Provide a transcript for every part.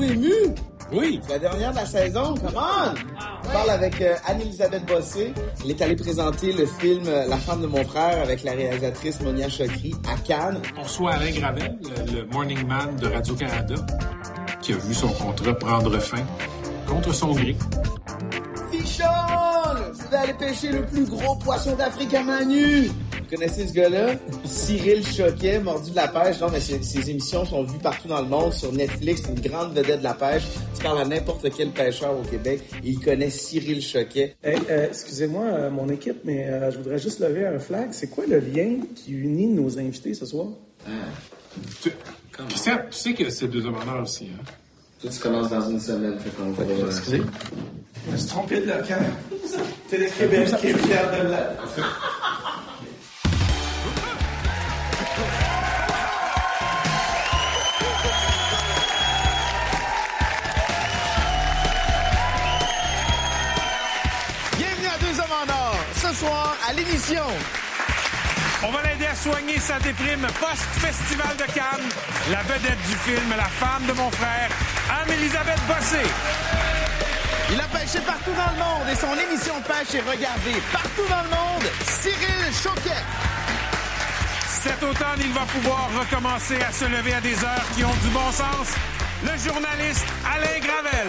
Êtes-vous ému? Oui. C'est la dernière de la saison, come on! On parle avec euh, Anne-Elisabeth Bossé. Elle est allée présenter le film euh, La femme de mon frère avec la réalisatrice Monia Chokri à Cannes. On reçoit Alain Gravel, le, le Morning Man de Radio-Canada, qui a vu son contrat prendre fin contre son gré. Fichon! Vous allez pêcher le plus gros poisson d'Afrique à main nue! Vous connaissez ce gars-là? Cyril Choquet, mordu de la pêche. Non, mais ses, émissions sont vues partout dans le monde, sur Netflix. C'est une grande vedette de la pêche. Tu parles à n'importe quel pêcheur au Québec, et il connaît Cyril Choquet. Hey, euh, excusez-moi, euh, mon équipe, mais euh, je voudrais juste lever un flag. C'est quoi le lien qui unit nos invités ce soir? Tu, Christian, tu sais que c'est deux hommes en or aussi, hein? Toi, tu commences dans une semaine, fait qu'on va... Excusez? Je me suis trompé de local. Télé-Québec qui est fier de la... soir, à l'émission, On va l'aider à soigner sa déprime post-Festival de Cannes. La vedette du film, la femme de mon frère, Anne-Elisabeth Bossé. il a pêché partout dans le monde et son émission pêche est regardée partout dans le monde. Cyril Choquet. Cet automne, il va pouvoir recommencer à se lever à des heures qui ont du bon sens. Le journaliste Alain Gravel.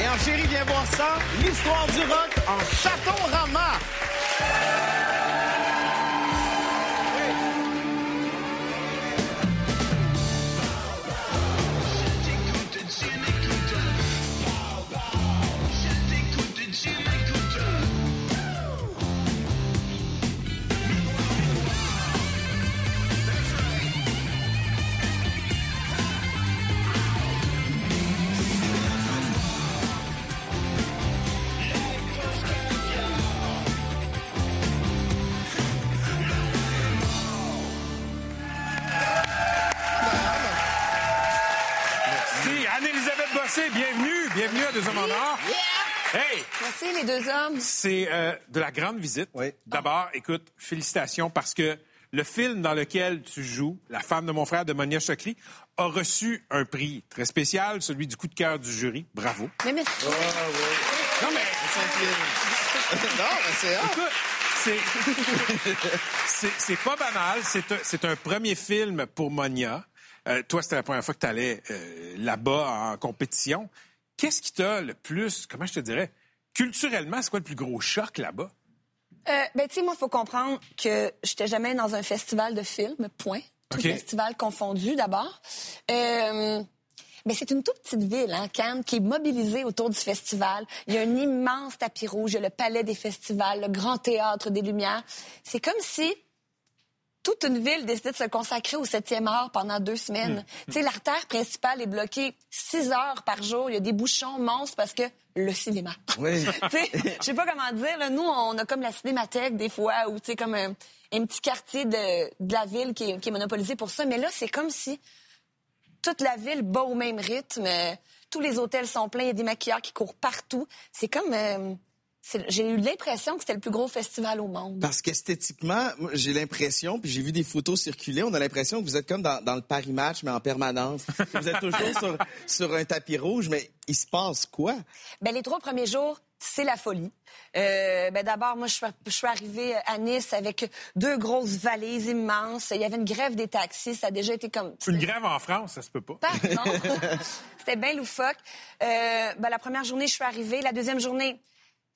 Et en chérie, viens voir ça, l'histoire du rock en Château-Rama. Si, deux hommes? C'est euh, de la grande visite. Oui. D'abord, écoute, félicitations parce que le film dans lequel tu joues, La femme de mon frère de Monia Chokri, a reçu un prix très spécial, celui du coup de cœur du jury. Bravo. Mais merci. Non, mais non, mais c'est écoute, c'est- c'est c'est pas banal. C'est un, c'est un premier film pour Monia. Euh, toi, c'était la première fois que tu allais là-bas en compétition. Qu'est-ce qui t'a le plus, comment je te dirais, culturellement, c'est quoi le plus gros choc là-bas? Euh, ben, tu sais, moi, il faut comprendre que j'étais jamais dans un festival de films, point. Tout festival confondu, d'abord. Euh, mais c'est une toute petite ville, hein, Cannes, qui est mobilisée autour du festival. Il y a un immense tapis rouge, il y a le palais des festivals, le grand théâtre des Lumières. C'est comme si toute une ville décidait de se consacrer au septième art pendant deux semaines. Tu sais, l'artère principale est bloquée six heures par jour. Il y a des bouchons monstres parce que le cinéma. Oui. Je sais pas comment dire. Là, nous, on a comme la cinémathèque des fois, ou tu comme un, un petit quartier de, de la ville qui est, qui est monopolisé pour ça. Mais là, c'est comme si toute la ville bat au même rythme. Euh, Tous les hôtels sont pleins. Il y a des maquilleurs qui courent partout. C'est comme... euh, j'ai eu l'impression que c'était le plus gros festival au monde. Parce qu'esthétiquement, j'ai l'impression, puis j'ai vu des photos circuler, on a l'impression que vous êtes comme dans, dans le Paris Match, mais en permanence. vous êtes toujours sur, sur un tapis rouge, mais il se passe quoi? Ben, les trois premiers jours, c'est la folie. Euh, ben, D'abord, moi, je suis, je suis arrivée à Nice avec deux grosses valises immenses. Il y avait une grève des taxis. Ça a déjà été comme... Une grève en France, ça se peut pas. Pardon. C'était bien loufoque. Euh, ben, la première journée, je suis arrivée. La deuxième journée,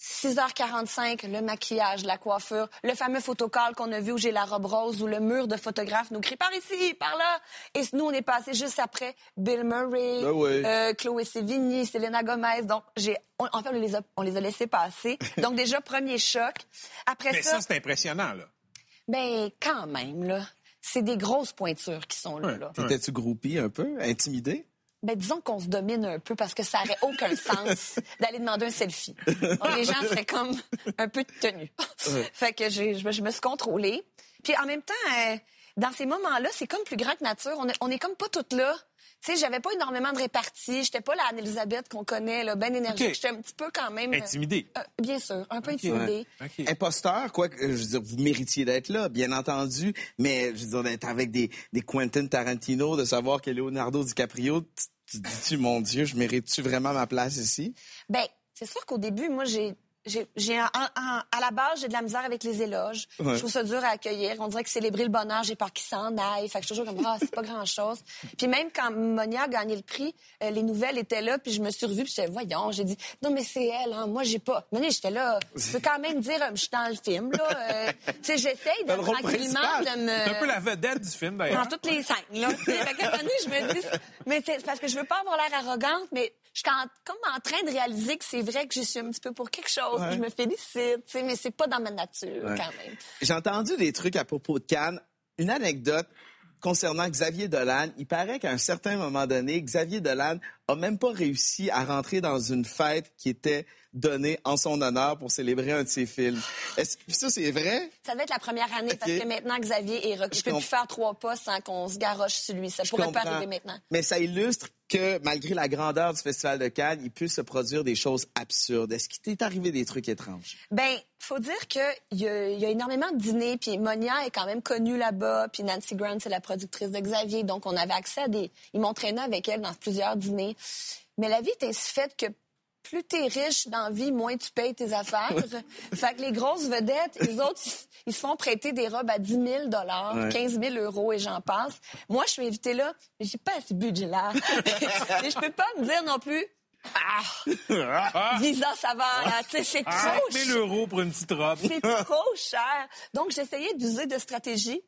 6h45, le maquillage, la coiffure, le fameux photocall qu'on a vu où j'ai la robe rose, où le mur de photographe nous crie par ici, par là. Et nous, on est passé juste après Bill Murray, ouais. euh, Chloé Sevigny, Selena Gomez. Donc, j'ai, on- en fait, on les a, on les a laissés passer. Donc, déjà, premier choc. Après Mais ça, c'est impressionnant, là. ben, quand même, là. C'est des grosses pointures qui sont là. Ouais. là. T'étais-tu groupie un peu, intimidé? Ben, disons qu'on se domine un peu parce que ça n'aurait aucun sens d'aller demander un selfie. Donc, les gens seraient comme un peu tenus. fait que j'ai- je, me- je me suis contrôlée. Puis en même temps, euh, dans ces moments-là, c'est comme plus grand que nature. On est, on est comme pas toutes là. Sais, j'avais pas énormément de répartie. J'étais pas la Anne-Elisabeth qu'on connaît, là, ben énergique. OK. J'étais un petit peu quand même... euh, Intimidée. euh, bien sûr, un peu intimidée. OK. Imposteur, quoi, que, je veux dire, vous méritiez d'être là, bien entendu, mais je veux dire, d'être avec des, des Quentin Tarantino, de savoir que Leonardo DiCaprio, tu dis-tu, mon Dieu, je mérite-tu vraiment ma place ici? Ben, c'est sûr qu'au début, moi, j'ai. J'ai, j'ai en- en- à la base, j'ai de la misère avec les éloges. Ouais. Je trouve ça dur à accueillir. On dirait que célébrer le bonheur, j'ai peur qu'il s'en aille. Fait que je suis toujours comme, ah, c'est pas grand-chose. Puis même quand Monia a gagné le prix, euh, les nouvelles étaient là, puis je me suis revue, puis j'étais, voyons, j'ai dit, non, mais c'est elle, hein, moi, j'ai pas. Monia, j'étais là, je peux quand même dire, euh, je suis dans le film, là. Euh, tu sais, j'essaye de Dans tranquillement de me C'est un peu la vedette du film, dans d'ailleurs. toutes les scènes. Là, tu. Fait donné, je me dis, mais c'est c'est parce que je veux pas avoir l'air arrogante, mais je suis en- comme en train de réaliser que c'est vrai que je suis un petit peu pour quelque chose, je me félicite, mais c'est pas dans ma nature Ouais. quand même. J'ai entendu des trucs à propos de Cannes. Une anecdote concernant Xavier Dolan. Il paraît qu'à un certain moment donné, Xavier Dolan a même pas réussi à rentrer dans une fête qui était donnée en son honneur pour célébrer un de ses films. Est-ce que ça, c'est vrai? Ça devait être la première année parce que maintenant Xavier est reculé. Je peux comp- plus faire trois pas sans qu'on se garoche sur lui. Ça Je pourrait pas comprends. arriver maintenant. Mais ça illustre que malgré la grandeur du Festival de Cannes, il peut se produire des choses absurdes. Est-ce qu'il t'est arrivé des trucs étranges? Ben, faut dire que il y, a- y a énormément de dîners, puis Monia est quand même connue là-bas, puis Nancy Grant c'est la productrice de Xavier, donc on avait accès à des, ils m'entraînaient avec elle dans plusieurs dîners. Mais la vie est ainsi faite que plus t'es riche dans la vie, moins tu payes tes affaires. fait que les grosses vedettes, les autres, ils, se font prêter des robes à 10 000 dollars, Ouais. 15 000 euros et j'en passe. Moi, je suis invitée là, mais j'ai pas assez de budget là. et je peux pas me dire non plus, ah, Ah, Visa, ça va, là, tu sais, c'est ah, trop 1000 cher. euros pour une petite robe. C'est trop cher. Donc, j'essayais d'user de stratégie.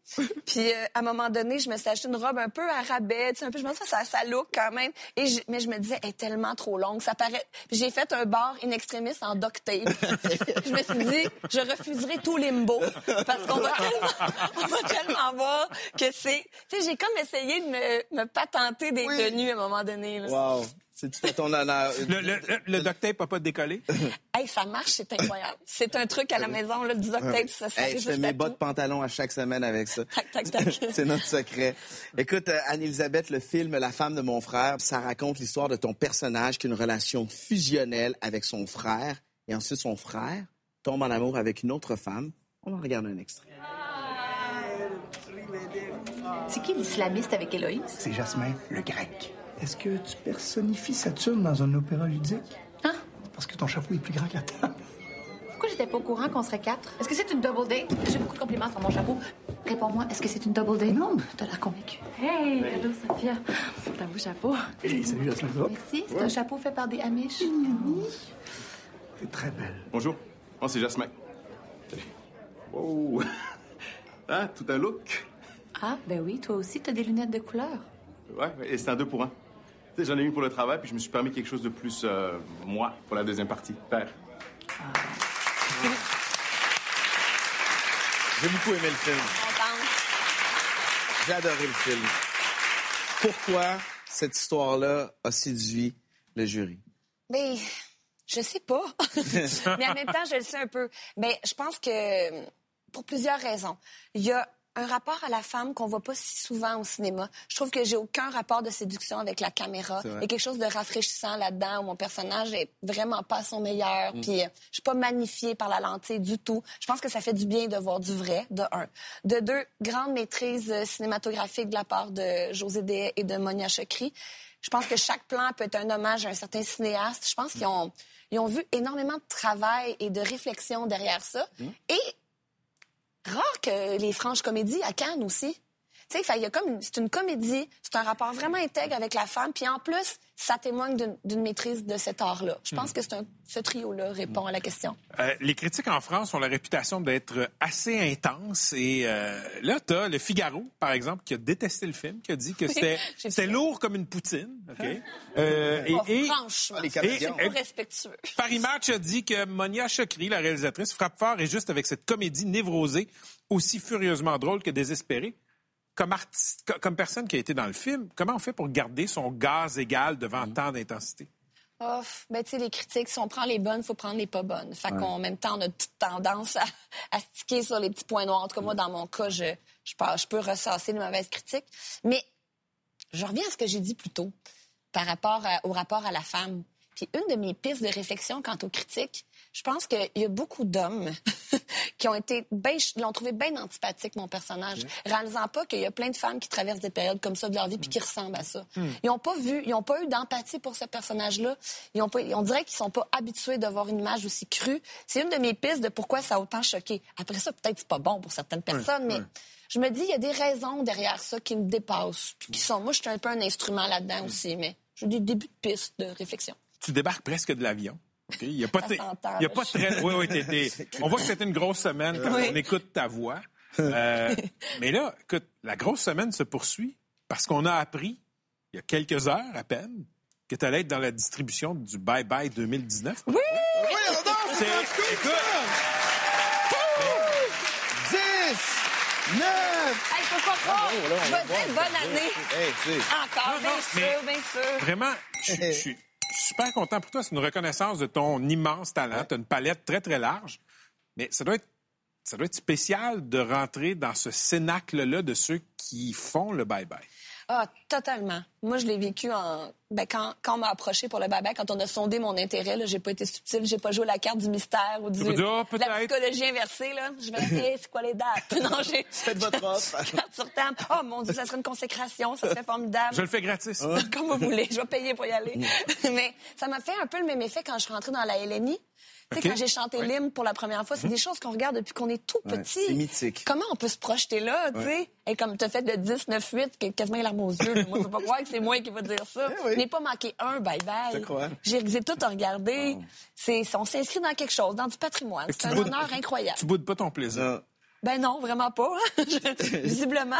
Puis, euh, à un moment donné, je me suis acheté une robe un peu à rabais, tu sais, un peu, je me disais, ça, ça look quand même. Et je- mais je me disais, elle est tellement trop longue, ça paraît. Puis j'ai fait un bar in extremis en duct tape. je me suis dit, je refuserai tout limbo. Parce qu'on va tellement, on va tellement voir que c'est, tu sais, j'ai comme essayé de me, me patenter des Oui. tenues à un moment donné. là. Wow! C'est tout à ton honneur. Le, le, le, le duct tape n'a pas décollé. Hey, ça marche, c'est incroyable. C'est un truc à la maison, là, du duct tape, ça, ça Hey, fait je fais mes bas de pantalon à chaque semaine avec ça. Tac, tac, tac. C'est notre secret. Écoute, euh, Anne-Elisabeth, le film La femme de mon frère, ça raconte l'histoire de ton personnage qui a une relation fusionnelle avec son frère. Et ensuite, son frère tombe en amour avec une autre femme. On en regarde un extrait. C'est qui l'islamiste avec Héloïse? C'est Jasmin, le grec. Est-ce que tu personnifies Saturne dans un opéra ludique? Hein? Parce que ton chapeau est plus grand que la table. Pourquoi j'étais pas au courant qu'on serait quatre? Est-ce que c'est une double date? J'ai beaucoup de compliments sur mon chapeau. Réponds-moi, est-ce que c'est une double date? Non. T'as l'air convaincue. Hey, allô, Sophia. T'as un beau chapeau. Hey, salut Jasmin, ça va? Merci, c'est un chapeau fait par des Amish. T'es très belle. Bonjour, moi c'est Jasmin. Salut. Wow! Hein, tout un look? Ah, ben oui, toi aussi, t'as des lunettes de couleur. Ouais, ouais, et c'est un deux pour un. J'en ai une pour le travail, puis je me suis permis quelque chose de plus, euh, moi, pour la deuxième partie. Père. J'ai beaucoup aimé le film. Contente. J'ai adoré le film. Pourquoi cette histoire-là a séduit le jury? Mais je sais pas. Mais en même temps, je le sais un peu. Mais je pense que pour plusieurs raisons. Il y a un rapport à la femme qu'on voit pas si souvent au cinéma. Je trouve que j'ai aucun rapport de séduction avec la caméra. Il y a quelque chose de rafraîchissant là-dedans où mon personnage est vraiment pas à son meilleur. Puis euh, je suis pas magnifiée par la lentille du tout. Je pense que ça fait du bien de voir du vrai, de un. De deux, grande maîtrise euh, cinématographique de la part de José Dehaye et de Monia Chokri. Je pense que chaque plan peut être un hommage à un certain cinéaste. Je pense qu'ils ont, ils ont vu énormément de travail et de réflexion derrière ça. Et rare les franches comédies à Cannes aussi. Tu sais, il y a comme c'est une comédie, c'est un rapport vraiment intègre avec la femme, puis en plus, ça témoigne d'une- maîtrise de cet art-là. Je pense que c'est un, ce trio-là répond à la question. Euh, les critiques en France ont la réputation d'être assez intenses. Et euh, là, tu as le Figaro, par exemple, qui a détesté le film, qui a dit que c'était lourd comme une poutine. OK? Euh, et, Oh, et franchement, les c'est comédiens. pas respectueux. Paris Match a dit que Monia Chokri, la réalisatrice, frappe fort et juste avec cette comédie névrosée, aussi furieusement drôle que désespérée. Comme, artiste, co- comme personne qui a été dans le film, comment on fait pour garder son gaz égal devant tant d'intensité? Oh, ben, tu sais, les critiques, si on prend les bonnes, il faut prendre les pas bonnes. Fait qu'en même temps, on a toute tendance à, à sticker sur les petits points noirs. En tout cas, moi, dans mon cas, je, je, peux, je peux ressasser les mauvaises critiques. Mais je reviens à ce que j'ai dit plus tôt par rapport à- au rapport à la femme. Puis une de mes pistes de réflexion quant aux critiques, je pense qu'il y a beaucoup d'hommes qui ont été ben, l'ont trouvé bien antipathique, mon personnage, réalisant pas qu'il y a plein de femmes qui traversent des périodes comme ça de leur vie puis qui ressemblent à ça. Ils n'ont pas vu, ils n'ont pas eu d'empathie pour ce personnage-là. Ils ont pas, on dirait qu'ils sont pas habitués de voir une image aussi crue. C'est une de mes pistes de pourquoi ça a autant choqué. Après ça, peut-être c'est pas bon pour certaines personnes, mais je me dis, il y a des raisons derrière ça qui me dépassent. Puis qui sont, moi, je suis un peu un instrument là-dedans aussi, mais j'ai des débuts de pistes de réflexion. Tu débarques presque de l'avion. OK? Il y a pas, il y a là. pas de très. Oui, oui, On voit que c'était une grosse semaine quand Oui. on écoute ta voix. Euh, mais là, écoute, la grosse semaine se poursuit parce qu'on a appris, il y a quelques heures à peine, que tu allais être dans la distribution du Bye Bye 2019. Oui! Voyons donc, c'est C'est- cool, écoute. ça! 10, 9... Hey, faut pas croire! On je va vais dire bonne année! Hey. Encore, Non, bien non, mais- sûr, bien sûr. Vraiment, je suis super content pour toi. C'est une reconnaissance de ton immense talent. Tu as une palette très, très large. Mais ça doit être, ça doit être spécial de rentrer dans ce cénacle-là de ceux qui font le bye-bye. Ah, totalement. Moi, je l'ai vécu en. Ben, quand, quand on m'a approché pour le baba, quand on a sondé mon intérêt, là, j'ai pas été subtile, j'ai pas joué la carte du mystère ou du, Ah, de la psychologie inversée, là. Je vais Hey, c'est quoi les dates? Non, j'ai. Faites votre offre. Carte sur table. Oh mon Dieu, ça serait une consécration, ça serait formidable. Je le fais gratis. Comme vous voulez, je vais payer pour y aller. Mais ça m'a fait un peu le même effet quand je suis rentrée dans la LNI. Tu sais, OK. quand j'ai chanté l'hymne pour la première fois, c'est des choses qu'on regarde depuis qu'on est tout Ouais, petit. c'est mythique. Comment on peut se projeter là, tu sais? Et comme tu as fait le 10, 9, 8, que quasiment les larmes aux yeux. là. Moi, je peux pas croire que c'est moi qui va dire ça. Eh oui. Je n'ai pas manqué un bye-bye. J'ai tout à regarder. C'est, on s'inscrit dans quelque chose, dans du patrimoine. C'est un boudes- honneur incroyable. Tu boudes pas ton plaisir. Ben non, vraiment pas. Visiblement.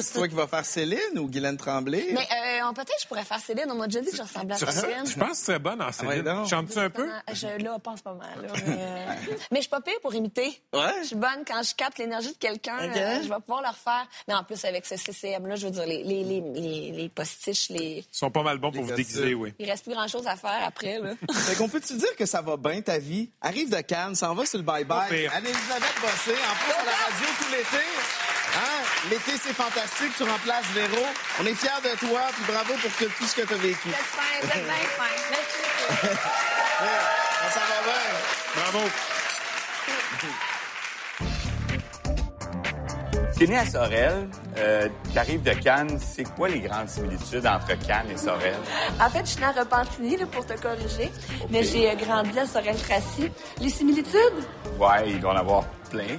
C'est toi qui vas faire Céline ou Guylaine Tremblay? Mais euh, peut-être je pourrais faire Céline. On m'a déjà dit que je ressemblais à Céline. je pense que tu serais bonne en ouais, Céline. donc. Chantes-tu un peu? Je, là, pas en ce moment. Là, mais, euh, mais je suis pas pire pour imiter. Ouais? Je suis bonne quand je capte l'énergie de quelqu'un. Euh, je vais pouvoir le refaire. Mais en plus, avec ce CCM-là, je veux dire, les, les, les, les, les postiches, les... Ils sont pas mal bons pour Les vous déguiser, oui. il reste plus grand-chose à faire après. Là. Fait qu'on peut-tu dire que ça va bien ta vie? Arrive de Cannes, s'en va sur le Pas bye-bye. pire. Anne-Elisabeth Bossé, en plus radio tout l'été. Hein? L'été, c'est fantastique. Tu remplaces Véro. On est fiers de toi, puis bravo pour que- tout ce que tu as vécu. Vous êtes bien. Merci ça va bien. Bravo. T'es né à Sorel, euh, t'arrives de Cannes. C'est quoi les grandes similitudes entre Cannes et Sorel? En fait, je suis née à Repentigny, là, pour te corriger. Mais j'ai euh, grandi à Sorel-Tracy. Les similitudes? Ouais, il doit en avoir plein.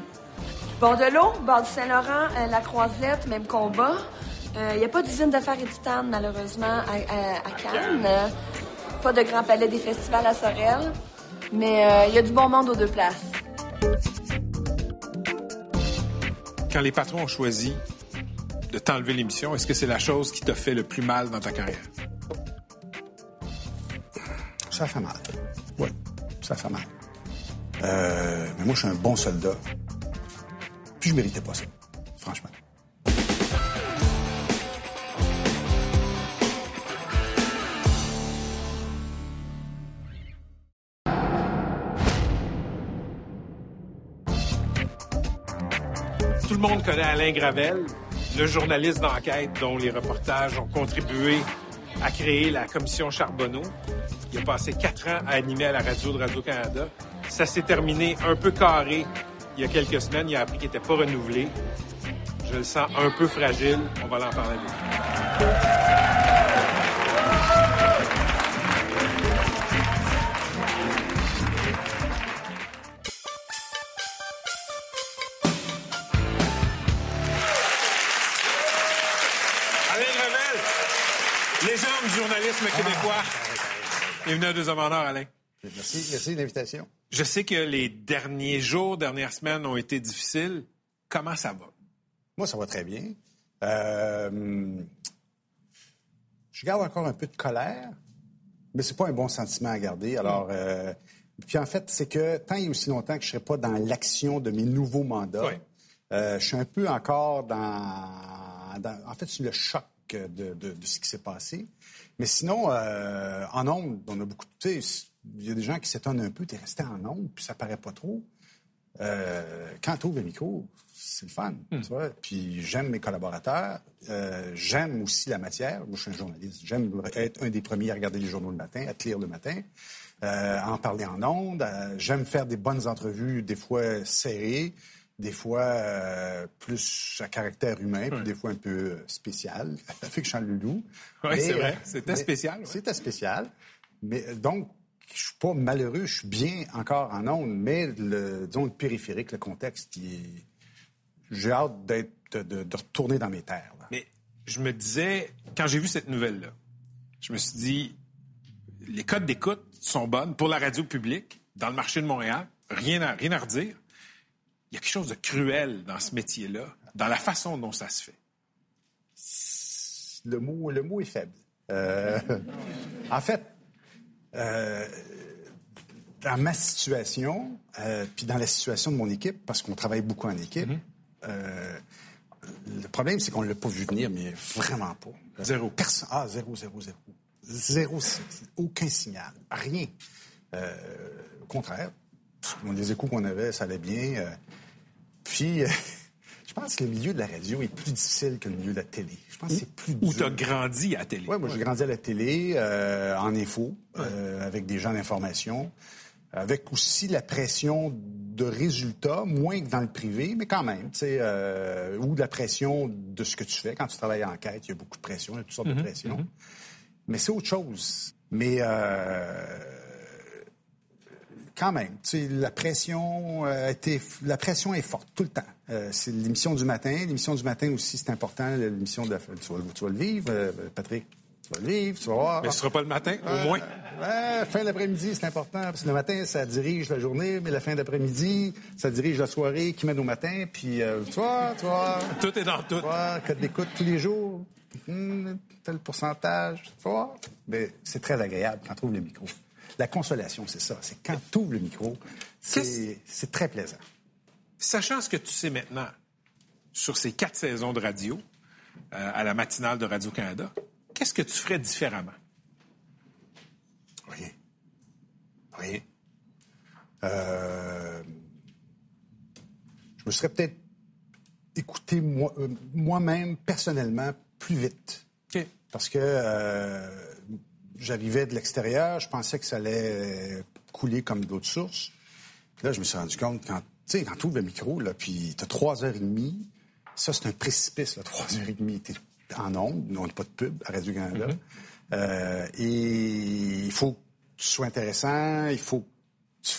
Bord de l'eau, bord du Saint-Laurent, euh, la Croisette, même combat. Il n'y a pas d'usine fer et titane, malheureusement, à, à- à Cannes. Euh, pas de grand palais des festivals à Sorel. Mais il y a du bon monde aux deux places. Quand les patrons ont choisi de t'enlever l'émission, est-ce que c'est la chose qui t'a fait le plus mal dans ta carrière? Ça fait mal. Oui, ça fait mal. Euh, mais moi, je suis un bon soldat. Puis je méritais pas ça, franchement. Tout le monde connaît Alain Gravel, le journaliste d'enquête dont les reportages ont contribué à créer la commission Charbonneau. Il a passé quatre ans à animer à la radio de Radio-Canada. Ça s'est terminé un peu carré il y a quelques semaines. Il a appris qu'il n'était pas renouvelé. Je le sens un peu fragile. On va l'en parler. journalisme québécois. Bienvenue à Deux Hommes en Or, Alain. Merci, merci de l'invitation. Je sais que les derniers jours, dernières semaines ont été difficiles. Comment ça va? Moi, ça va très bien. Euh, je garde encore un peu de colère, mais c'est pas un bon sentiment à garder. Alors, euh, puis en fait, c'est que tant et aussi longtemps que je serai pas dans l'action de mes nouveaux mandats, Oui. euh, je suis un peu encore dans, dans- en fait, sur le choc de, de- de ce qui s'est passé. Mais sinon, en ondes, on a beaucoup. Sais, il y a des gens qui s'étonnent un peu. T'es resté en ondes, puis ça paraît pas trop. euh, quand tu ouvres le micro, c'est le fun. Tu vois? Puis j'aime mes collaborateurs. Euh, j'aime aussi la matière. Moi, je suis un journaliste. J'aime être un des premiers à regarder les journaux le matin, à te lire le matin, euh, à en parler en ondes. Euh, j'aime faire des bonnes entrevues, des fois serrées, des fois plus à caractère humain, puis des fois un peu spécial, avec Jean Leloup. Oui, c'est vrai. C'était spécial. ouais. C'était spécial. Mais donc, je suis pas malheureux, je suis bien encore en ondes, mais le, disons, le périphérique, le contexte, est... j'ai hâte d'être, de, de- de retourner dans mes terres. là. Mais je me disais, quand j'ai vu cette nouvelle-là, je me suis dit, les codes d'écoute sont bonnes pour la radio publique, dans le marché de Montréal, rien à, rien à redire. Il y a quelque chose de cruel dans ce métier-là, dans la façon dont ça se fait. le mot, le mot est faible. Euh, en fait, euh, dans ma situation, euh, puis dans la situation de mon équipe, parce qu'on travaille beaucoup en équipe, euh, le problème, c'est qu'on ne l'a pas vu venir, mais vraiment pas. Zéro. Personne. Ah, zéro, zéro, zéro. Zéro, aucun signal. Rien. Au contraire, les échos qu'on avait, ça allait bien. puis, je pense que le milieu de la radio est plus difficile que le milieu de la télé. Je pense que c'est plus Où dur. tu as grandi à la télé. Oui, moi, j'ai grandi à la télé, euh, en info, euh, avec des gens d'information, avec aussi la pression de résultats, moins que dans le privé, mais quand même, tu sais, euh, ou de la pression de ce que tu fais. Quand tu travailles en enquête, il y a beaucoup de pression, il y a toutes sortes de pression. Mais c'est autre chose. Mais euh, quand même, tu sais, la pression euh, été, la pression est forte tout le temps. Euh, c'est l'émission du matin. L'émission du matin aussi, c'est important. L'émission de, la- tu vas, tu vas le vivre, euh, Patrick. Tu vas le vivre, tu vas voir. Mais ce sera pas le matin, au moins. fin d'après-midi, c'est important. Parce que le matin, ça dirige la journée, mais la fin d'après-midi, ça dirige la soirée qui mène au matin. Puis, euh, tu vois, tu vois, Tout est dans tout. tu vois, code d'écoute tous les jours, hum, tel pourcentage, tu vois. Mais c'est très agréable quand tu ouvres le micro. La consolation, c'est ça. C'est quand tu ouvres le micro, c'est très plaisant. Sachant ce que tu sais maintenant sur ces quatre saisons de radio euh, à la matinale de Radio-Canada, qu'est-ce que tu ferais différemment? Rien. Rien. Euh, je me serais peut-être écouté moi- euh, moi-même, personnellement, plus vite. OK. Parce que euh, j'arrivais de l'extérieur, je pensais que ça allait euh, couler comme d'autres sources. Puis là, je me suis rendu compte, quand tu quand ouvres le micro, là, puis tu as trois heures et demie, ça, c'est un précipice, là, trois heures et demie. T'es en ondes, on n'a pas de pub à Radio-Canada. Euh, et il faut que tu sois intéressant, il faut que tu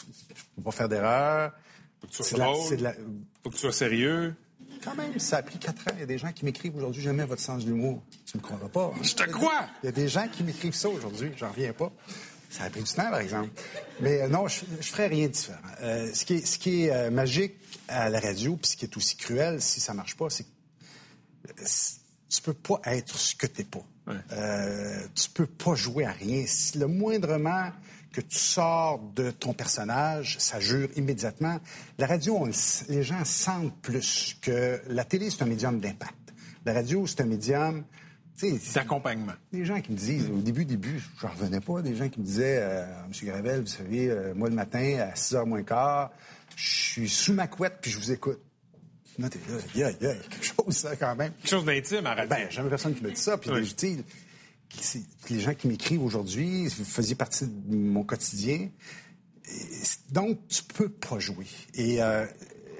faut pas faire d'erreur. Faut que tu sois drôle. la- Faut que tu sois sérieux. Quand même, ça a pris quatre ans. Il y a des gens qui m'écrivent aujourd'hui, jamais votre sens de l'humour. Tu me croiras pas. hein? Je te crois! Il y a des gens qui m'écrivent ça aujourd'hui, j'en reviens pas. Ça a pris du temps, par exemple. Mais euh, non, je, je ferais rien de différent. Euh, ce qui est, ce qui est euh, magique à la radio, puis ce qui est aussi cruel si ça marche pas, c'est que tu peux pas être ce que t'es pas. Euh, tu peux pas jouer à rien. Si le moindrement que tu sors de ton personnage, ça jure immédiatement. La radio, on le s- les gens sentent plus que la télé, c'est un médium d'impact. La radio, c'est un médium. D'accompagnement. des gens qui me disent, au début, début, je n'en revenais pas, des gens qui me disaient, euh, M. Gravel, vous savez, euh, moi, le matin, à 6h moins quart, je suis sous ma couette, puis je vous écoute. T'es là, a, il y a quelque chose, ça, quand même. Quelque chose d'intime à radio. Ben, jamais personne qui me dit ça. Puis, Oui. Les gens qui m'écrivent aujourd'hui, faisiez partie de mon quotidien. Donc, tu peux pas jouer. Et euh,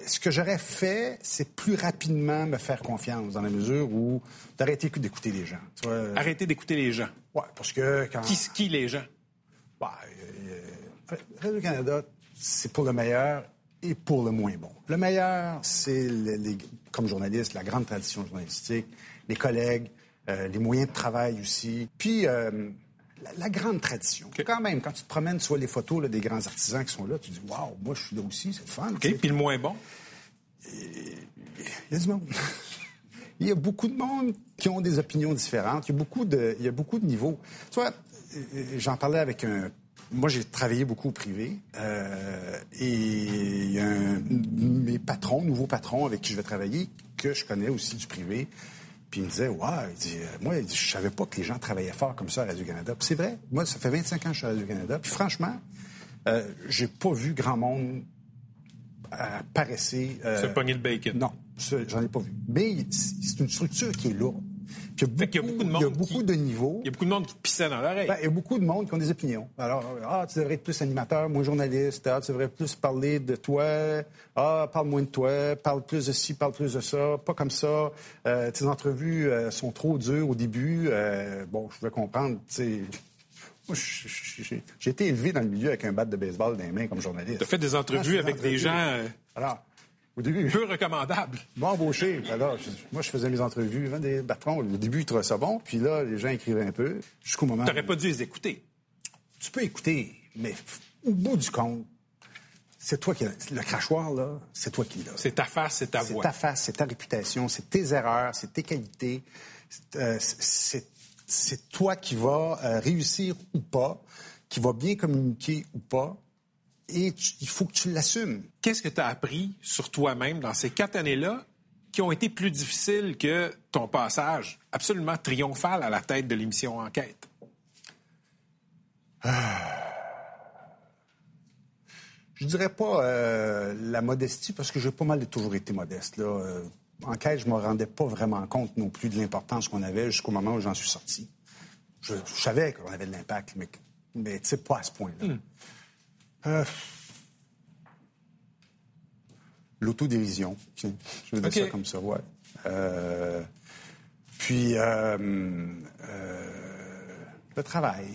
ce que j'aurais fait, c'est plus rapidement me faire confiance, dans la mesure où d'arrêter d'écouter les gens. Tu vois, euh, Arrêtez d'écouter les gens. Ouais, parce que quand... Qui, qui les gens? Bah, euh, Radio-Canada, c'est pour le meilleur et pour le moins bon. Le meilleur, c'est, les- comme journaliste, la grande tradition journalistique, les collègues, euh, les moyens de travail aussi. Puis, euh, la, la grande tradition. Quand même, quand tu te promènes, tu vois les photos là, des grands artisans qui sont là, tu dis, waouh, moi, je suis là aussi, c'est fun. OK. tu sais. Puis le moins bon? Il y a du monde. Il y a beaucoup de monde qui ont des opinions différentes. Il y a beaucoup de, il y a beaucoup de niveaux. Tu vois, euh, j'en parlais avec un. Moi, j'ai travaillé beaucoup au privé. euh, et il y a un, mes patrons, nouveaux patrons avec qui je vais travailler, que je connais aussi du privé. Puis il me disait, il dit, euh, moi, il dit, je savais pas que les gens travaillaient fort comme ça à Radio-Canada. Puis c'est vrai. Moi, ça fait 25 ans que je suis à Radio-Canada. Puis franchement, euh, j'ai pas vu grand monde apparaissait. Se pogner le bacon. Non, j'en ai pas vu. Mais c'est une structure qui est lourde. Puis qu'il y a beaucoup de il y a monde beaucoup qui- de niveaux. Il y a beaucoup de monde qui pissait dans l'oreille. Ben, il y a beaucoup de monde qui ont des opinions. Alors, ah, tu devrais être plus animateur, moins journaliste. Ah, tu devrais plus parler de toi. Ah, parle moins de toi. Parle plus de ci, parle plus de ça. Pas comme ça. Euh, tes entrevues euh, sont trop dures au début. Euh, bon, je veux comprendre. tu sais, Moi, j'ai été élevé dans le milieu avec un bat de baseball dans les mains comme journaliste. Tu as fait des entrevues avec des entrevues. gens Alors, au début, peu recommandables. m'ont embauché. Alors, je- moi, je faisais mes entrevues, des patrons. Au début, ils trouvaient ça bon. Puis là, les gens écrivaient un peu. Jusqu'au moment. Tu n'aurais pas dû les écouter. Tu peux écouter, mais au bout du compte, c'est toi qui. Le crachoir, là, c'est toi qui l'as. C'est ta face, c'est ta C'est voix. ta face, c'est ta réputation, c'est tes erreurs, c'est tes qualités. C'est, euh, c'est- c'est toi qui vas euh, réussir ou pas, qui va bien communiquer ou pas. Et tu- il faut que tu l'assumes. Qu'est-ce que tu as appris sur toi-même dans ces quatre années-là qui ont été plus difficiles que ton passage absolument triomphal à la tête de l'émission Enquête? Je dirais pas euh, la modestie, parce que j'ai pas mal toujours été modeste. Là. Euh, en quête, je me rendais pas vraiment compte non plus de l'importance qu'on avait jusqu'au moment où j'en suis sorti. Je, je savais qu'on avait de l'impact, mais, mais tu sais, pas à ce point-là. Euh, L'autodérision, je vais dire ça comme ça, ouais. Euh, puis, euh, euh, le travail,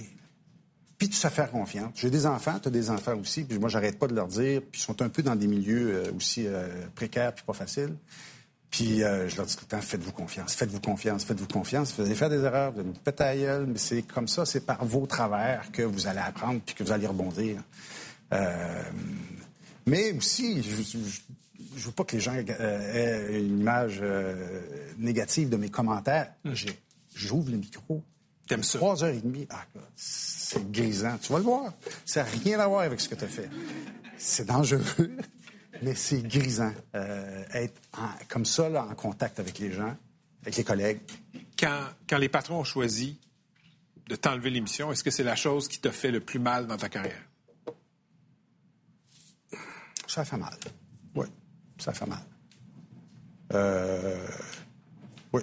puis de se faire confiance. J'ai des enfants, tu as des enfants aussi, puis moi, j'arrête pas de leur dire, puis ils sont un peu dans des milieux aussi précaires puis pas faciles. Puis euh, je leur dis tout le temps, faites-vous confiance, faites-vous confiance, faites-vous confiance. Vous allez faire des erreurs, vous allez vous péter la gueule, mais c'est comme ça, c'est par vos travers que vous allez apprendre puis que vous allez rebondir. Euh, mais aussi, je, je veux pas que les gens euh, aient une image euh, négative de mes commentaires. J'ai- J'ouvre le micro. T'aimes ça? Trois heures et demie. Ah, c'est grisant. Tu vas le voir. Ça n'a rien à voir avec ce que tu as fait. C'est dangereux, mais c'est grisant. Être en- comme ça, là, en contact avec les gens, avec les collègues. Quand, quand les patrons ont choisi de t'enlever l'émission, est-ce que c'est la chose qui t'a fait le plus mal dans ta carrière? Ça fait mal. Oui, ça fait mal. Euh, oui.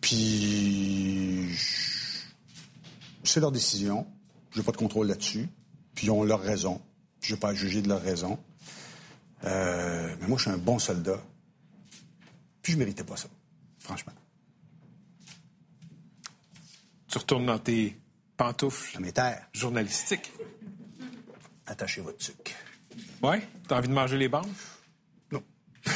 Puis, c'est leur décision. Je n'ai pas de contrôle là-dessus. Puis, ils ont leur raison. Je n'ai pas à juger de leur raison. Euh, mais moi, je suis un bon soldat. Puis, je méritais pas ça, franchement. Tu retournes dans tes pantoufles À mes terres, journalistiques. Attachez votre tuque. Ouais? T'as envie de manger les bandes? Non.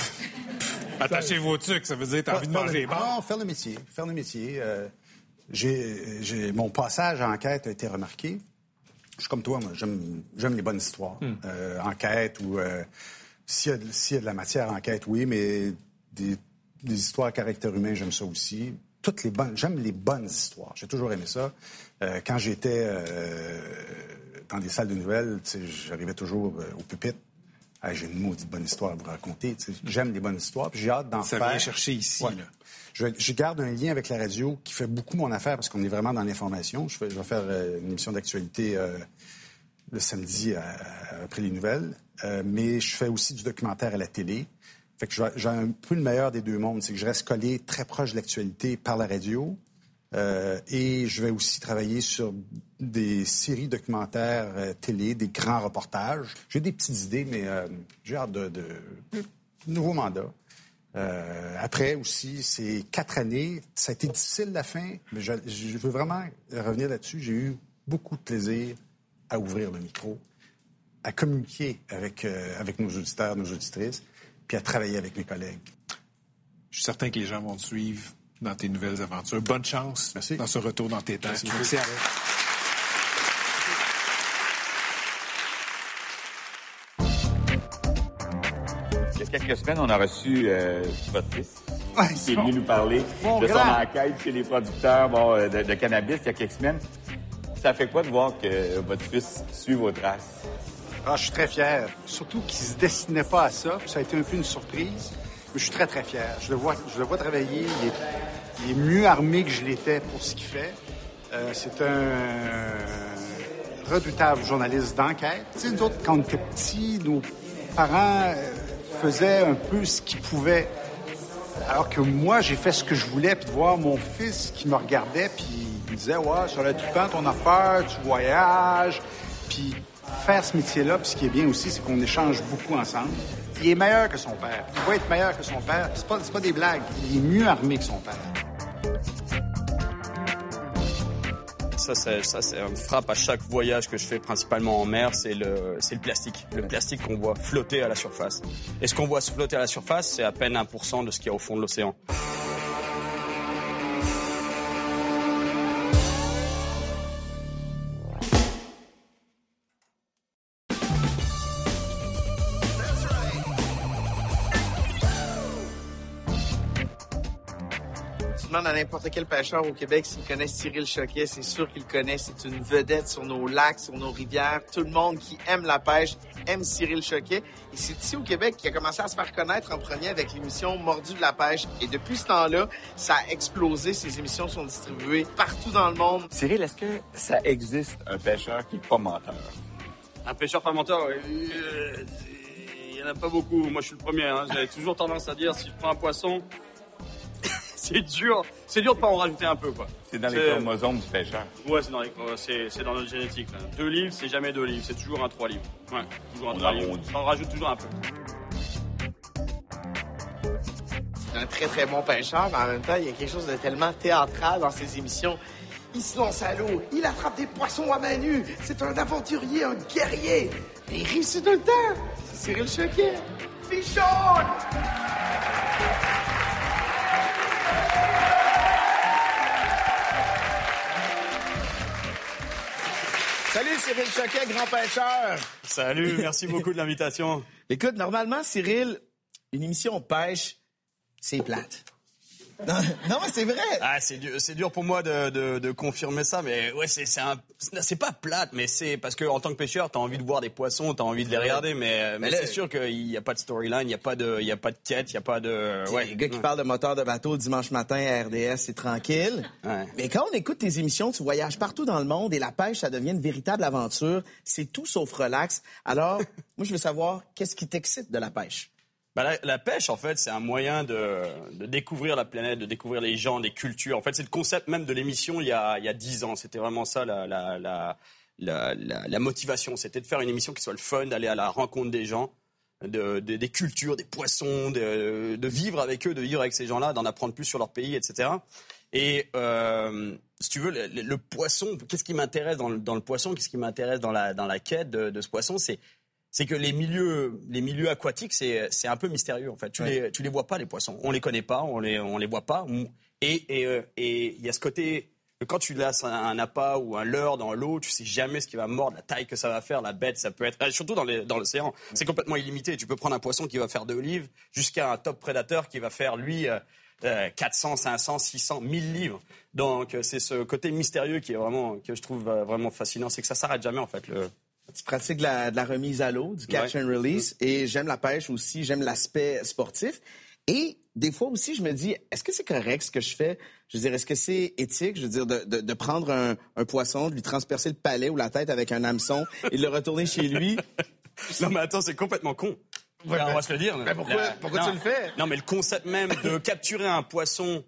Attachez vos trucs, ça veut dire t'as envie de manger le- les bandes. Non, faire le métier. Faire le métier. euh, j'ai, j'ai- mon passage à enquête a été remarqué. Je suis comme toi, moi, j'aime, j'aime les bonnes histoires. Euh, enquête ou euh, s'il, y a, de- s'il y a de la matière à enquête, oui, mais des, des histoires à caractère humain, j'aime ça aussi. Toutes les bonnes, j'aime les bonnes histoires. J'ai toujours aimé ça. Euh, quand j'étais euh, dans des salles de nouvelles, j'arrivais toujours euh, au pupitre. Ah, j'ai une maudite bonne histoire à vous raconter. J'aime les bonnes histoires, puis j'ai hâte d'en Ça faire. vient chercher ici, Ouais. là. Je, je garde un lien avec la radio qui fait beaucoup mon affaire parce qu'on est vraiment dans l'information. Je, vais faire euh, une émission d'actualité euh, le samedi à- après les nouvelles, Euh, mais je fais aussi du documentaire à la télé. Fait que j'ai un peu le meilleur des deux mondes, c'est que je reste collé très proche de l'actualité par la radio. Euh, et je vais aussi travailler sur des séries documentaires euh, télé, des grands reportages. J'ai des petites idées, mais euh, j'ai hâte de, de, de nouveaux mandats. Euh, après aussi, c'est quatre années. Ça a été difficile la fin, mais je, veux vraiment revenir là-dessus. J'ai eu beaucoup de plaisir à ouvrir le micro, à communiquer avec, avec nos auditeurs, nos auditrices, puis à travailler avec mes collègues. Je suis certain que les gens vont te suivre dans tes nouvelles aventures. Bonne chance Merci. dans ce retour dans tes terres. Merci. Alex. Il y a quelques semaines, on a reçu euh, votre fils Ouais, qui est venu nous parler de son grand. enquête chez les producteurs bon, euh, de, de cannabis il y a quelques semaines. Ça fait quoi de voir que votre fils suit vos traces? Ah, je suis très fier. Surtout qu'il se destinait pas à ça. Ça a été un peu une surprise. Mais je suis très, très fier. Je le vois, je le vois travailler. Il est, il est mieux armé que je l'étais pour ce qu'il fait. Euh, c'est un redoutable journaliste d'enquête. Tu sais, nous autres, quand on était petits, nos parents euh, faisaient un peu ce qu'ils pouvaient. Alors que moi, j'ai fait ce que je voulais, puis de voir mon fils qui me regardait, puis il me disait, ouais, sur le trippant, ton affaire, tu voyages, puis faire ce métier-là, puis ce qui est bien aussi, c'est qu'on échange beaucoup ensemble. Il est meilleur que son père. Il va être meilleur que son père. C'est pas, pas des blagues. Il est mieux armé que son père. Ça, ça, ça me frappe à chaque voyage que je fais, principalement en mer, c'est le, le plastique. Le plastique qu'on voit flotter à la surface. Et ce qu'on voit flotter à la surface, c'est à peine 1% de ce qu'il y a au fond de l'océan. Tu demandes à n'importe quel pêcheur au Québec s'il connaît Cyril Choquet, c'est sûr qu'il le connaît. C'est une vedette sur nos lacs, sur nos rivières. Tout le monde qui aime la pêche aime Cyril Choquet. Et c'est ici au Québec qu'il a commencé à se faire connaître en premier avec l'émission Mordu de la pêche. Et depuis ce temps-là, ça a explosé. Ses émissions sont distribuées partout dans le monde. Cyril, est-ce que ça existe un pêcheur qui n'est pas menteur? Un pêcheur pas menteur, euh, il y en a pas beaucoup. Moi, je suis le premier. hein. J'avais toujours tendance à dire si je prends un poisson, c'est dur. C'est dur de pas en rajouter un peu, quoi. C'est dans les chromosomes du pêcheur. Ouais, c'est dans, les- c'est, c'est dans notre génétique. Là. Deux livres, c'est jamais deux livres. C'est toujours un trois livres. Ouais, toujours un On trois livres. On rajoute toujours un peu. C'est un très, très bon pêcheur, mais en même temps, il y a quelque chose de tellement théâtral dans ses émissions. Il se lance à l'eau, il attrape des poissons à main nue. C'est un aventurier, un guerrier. Mais il réussit tout le temps. C'est Cyril Choquet. Fichon! Salut Cyril Choquet, grand pêcheur. Salut, merci beaucoup de l'invitation. Écoute, normalement, Cyril, une émission pêche, c'est plate. Non, non, mais c'est vrai. Ah, c'est dur, c'est dur pour moi de, de, de confirmer ça, mais ouais, c'est, c'est un, c'est pas plate, mais c'est parce que en tant que pêcheur, t'as envie de voir des poissons, t'as envie de les regarder, mais, mais c'est sûr qu'il n'y a pas de storyline, il n'y a pas de, il y a pas de quête, il n'y a pas de, Ouais, les gars qui parlent de moteur de bateau dimanche matin à RDS, c'est tranquille. Ouais. Mais quand on écoute tes émissions, tu voyages partout dans le monde et la pêche, ça devient une véritable aventure. C'est tout sauf relax. Alors, moi, je veux savoir, qu'est-ce qui t'excite de la pêche? Bah, la, pêche, en fait, c'est un moyen de, découvrir la planète, de découvrir les gens, les cultures. En fait, c'est le concept même de l'émission il y a dix ans. C'était vraiment ça la motivation. C'était de faire une émission qui soit le fun, d'aller à la rencontre des gens, de, de- des cultures, des poissons, de, vivre avec eux, de vivre avec ces gens-là, d'en apprendre plus sur leur pays, etc. Et euh, si tu veux, le, poisson, qu'est-ce qui m'intéresse dans le, poisson, qu'est-ce qui m'intéresse dans la, dans la quête de, de ce poisson, c'est c'est que les milieux, les milieux aquatiques, c'est, un peu mystérieux en fait. Tu les, tu les vois pas les poissons, on les connaît pas, on les, on les voit pas. Et et euh, et il y a ce côté quand tu laisses un, un appât ou un leurre dans l'eau, tu sais jamais ce qui va mordre, la taille que ça va faire, la bête, ça peut être. euh, Surtout dans, les, dans l'océan, c'est complètement illimité. Tu peux prendre un poisson qui va faire deux livres jusqu'à un top prédateur qui va faire lui. euh, euh, 400, 500, 600, 1000 livres. Donc euh, c'est ce côté mystérieux qui est vraiment que je trouve euh, vraiment fascinant, c'est que ça s'arrête jamais en fait. Le, Tu pratiques de la, de la remise à l'eau, du catch Ouais. and release, et j'aime la pêche aussi, j'aime l'aspect sportif. Et des fois aussi, je me dis, est-ce que c'est correct ce que je fais? Je veux dire, est-ce que c'est éthique, je veux dire, de, de- de prendre un, un poisson, de lui transpercer le palais ou la tête avec un hameçon et de le retourner chez lui? Non mais attends, c'est complètement con. Ouais, ben- on va se le dire. ben pourquoi- pourquoi? Non, tu le fais? Non mais le concept même de capturer un poisson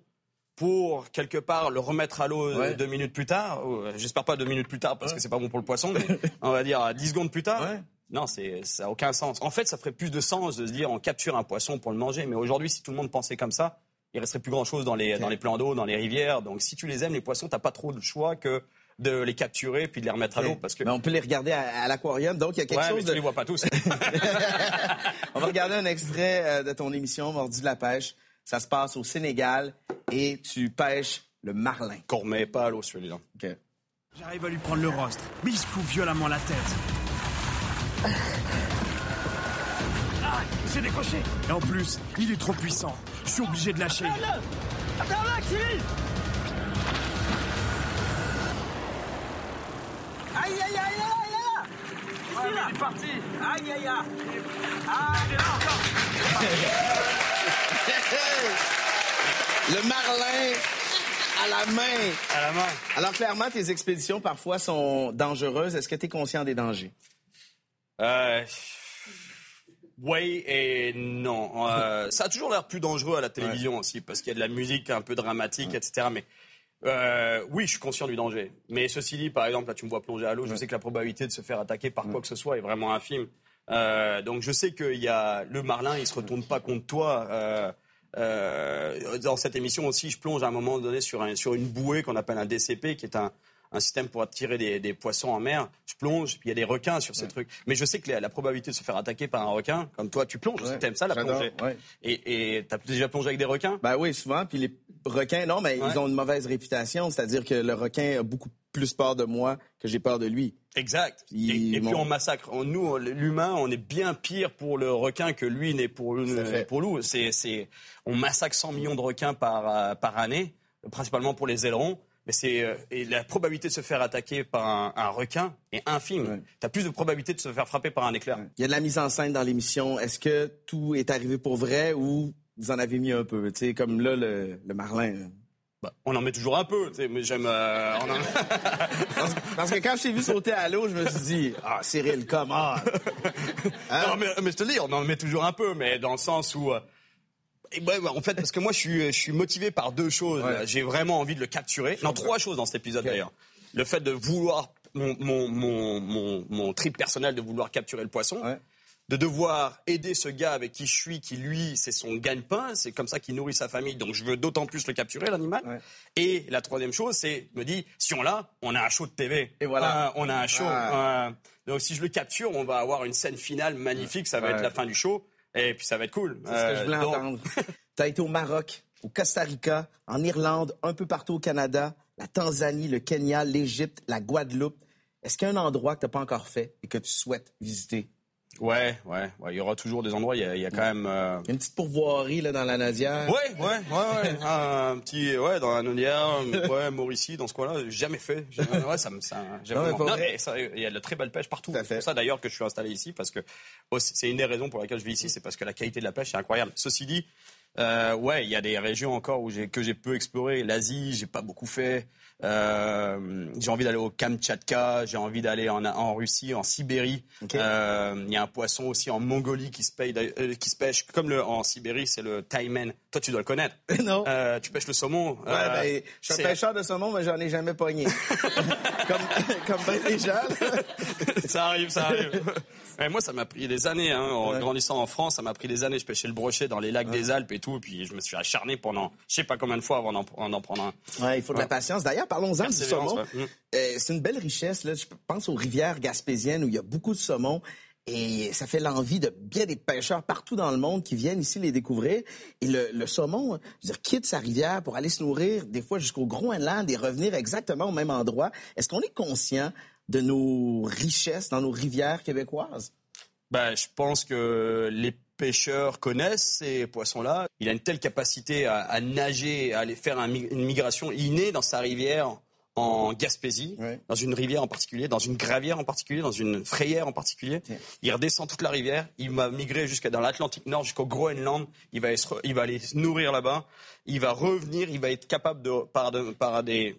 pour quelque part le remettre à l'eau euh, Ouais. deux minutes plus tard, euh, j'espère pas deux minutes plus tard parce que c'est pas bon pour le poisson, mais on va dire dix secondes plus tard. Ouais. Non, c'est ça a aucun sens. En fait, ça ferait plus de sens de se dire on capture un poisson pour le manger, mais aujourd'hui, si tout le monde pensait comme ça, il resterait plus grand chose dans les dans les plans d'eau, dans les rivières. Donc, si tu les aimes les poissons, t'as pas trop de choix que de les capturer puis de les remettre à l'eau parce que Mais on peut les regarder à, à l'aquarium, donc il y a quelque ouais, mais chose tu de... les vois pas tous. On va regarder un extrait euh, de ton émission Mordu de la pêche. Ça se passe au Sénégal et tu pêches le marlin. Gourmet, pas à l'eau celui-là. OK. J'arrive à lui prendre le rostre, mais il se fout violemment la tête. Ah, il s'est décroché. Et en plus, il est trop puissant. Je suis obligé de lâcher. Aïe, aïe, aïe, aïe, aïe Ici, là Il est parti Aïe, aïe, aïe Ah, il est là encore Le marlin À la main. À la main. Alors, clairement, tes expéditions, parfois, sont dangereuses. Est-ce que tu es conscient des dangers? Euh, oui et non. Euh, ça a toujours l'air plus dangereux à la télévision aussi, parce qu'il y a de la musique un peu dramatique, etc. Mais euh, oui, je suis conscient du danger. Mais ceci dit, par exemple, là, tu me vois plonger à l'eau, je sais que la probabilité de se faire attaquer par quoi que ce soit est vraiment infime. Euh, donc je sais qu'il y a le marlin, il se retourne pas contre toi. Euh, dans cette émission aussi, je plonge à un moment donné sur, un, sur une bouée qu'on appelle un DCP, qui est un, un système pour attirer des, des, poissons en mer. Je plonge, puis il y a des requins sur ces trucs. Mais je sais que la, la, probabilité de se faire attaquer par un requin, comme toi, tu plonges. Ouais. T'aimes ça, la plongée. Ouais. Et t'as déjà plongé avec des requins? Ben oui, souvent. Puis les requins, non, mais ils ont une mauvaise réputation. C'est-à-dire que le requin a beaucoup plus peur de moi que j'ai peur de lui. Exact. Il, et, et puis on massacre. Nous, l'humain, on est bien pire pour le requin que lui n'est pour, pour nous. C'est, on massacre 100 millions de requins par, euh, par année, principalement pour les ailerons. Mais c'est euh, et la probabilité de se faire attaquer par un, un requin est infime. Ouais. Tu as plus de probabilité de se faire frapper par un éclair. Il y a de la mise en scène dans l'émission. Est-ce que tout est arrivé pour vrai ou vous en avez mis un peu, tu sais, comme là le, le marlin. Bah, on en met toujours un peu, tu sais, mais j'aime. Euh, en... parce, parce, que quand je t'ai vu sauter à l'eau, je me suis dit, ah, Cyril, comment hein? Non, mais, mais, je te dis, on en met toujours un peu, mais dans le sens où. Euh, ouais, ouais, en fait, parce que moi, je suis, je suis motivé par deux choses. Ouais. J'ai vraiment envie de le capturer. Non, trois choses dans cet épisode okay. d'ailleurs. Le fait de vouloir mon, mon, mon, mon, mon trip personnel de vouloir capturer le poisson. Ouais de devoir aider ce gars avec qui je suis, qui lui, c'est son gagne-pain, c'est comme ça qu'il nourrit sa famille, donc je veux d'autant plus le capturer, l'animal. Ouais. Et la troisième chose, c'est, me dit, si on l'a, on a un show de TV. Et voilà. Euh, on a un show. Ah. Euh, donc si je le capture, on va avoir une scène finale magnifique, ça va ouais. être la fin du show, et puis ça va être cool. C'est euh, ce que je voulais donc... entendre. T'as été au Maroc, au Costa Rica, en Irlande, un peu partout au Canada, la Tanzanie, le Kenya, l'Égypte, la Guadeloupe. Est-ce qu'il y a un endroit que t'as pas encore fait et que tu souhaites visiter? Ouais, ouais, ouais, il y aura toujours des endroits. Il y a, il y a quand même euh... une petite pourvoirie là dans la Nadière. Ouais, ouais, ouais, ouais. un petit, ouais, dans la Nadière, ouais, Mauricie, dans ce coin-là, jamais fait. Ouais, ça me, ça, non, mais non, mais ça, il y a de la très belle pêche partout. C'est pour ça d'ailleurs que je suis installé ici parce que oh, c'est une des raisons pour laquelle je vis ici, c'est parce que la qualité de la pêche est incroyable. Ceci dit, euh, ouais, il y a des régions encore où que j'ai peu exploré. L'Asie, j'ai pas beaucoup fait. Euh, j'ai envie d'aller au Kamtchatka, j'ai envie d'aller en, en, Russie, en Sibérie. Il okay. euh, y a un poisson aussi en Mongolie qui se, paye, euh, qui se pêche comme le, en Sibérie, c'est le taimen. Toi, tu dois le connaître. non. Euh, tu pêches le saumon. Ouais, ben, je suis un pêcheur de saumon, mais j'en ai jamais pogné. comme comme ben les gens. ça arrive, ça arrive. Ouais, moi, ça m'a pris des années. Hein, en ouais. grandissant en France, ça m'a pris des années. Je pêchais le brochet dans les lacs ouais. des Alpes et tout. Et puis, je me suis acharné pendant je sais pas combien de fois avant d'en prendre un. Ouais, il faut de la patience. D'ailleurs, parlons-en du saumon. Euh, c'est une belle richesse. Là. Je pense aux rivières gaspésiennes où il y a beaucoup de saumon. Et ça fait l'envie de bien des pêcheurs partout dans le monde qui viennent ici les découvrir. Et le, saumon, je veux dire, quitte sa rivière pour aller se nourrir des fois jusqu'au Groenland et revenir exactement au même endroit. Est-ce qu'on est conscient de nos richesses dans nos rivières québécoises? Ben, je pense que les pêcheurs connaissent ces poissons-là. Il a une telle capacité à, nager, à aller faire un, une migration innée dans sa rivière en Gaspésie, ouais. dans une rivière en particulier, dans une gravière en particulier, dans une frayère en particulier. Il redescend toute la rivière, il va migrer jusqu'à dans l'Atlantique Nord, jusqu'au Groenland, il va, il va aller se nourrir là-bas, il va revenir, il va être capable de, par, de, par des,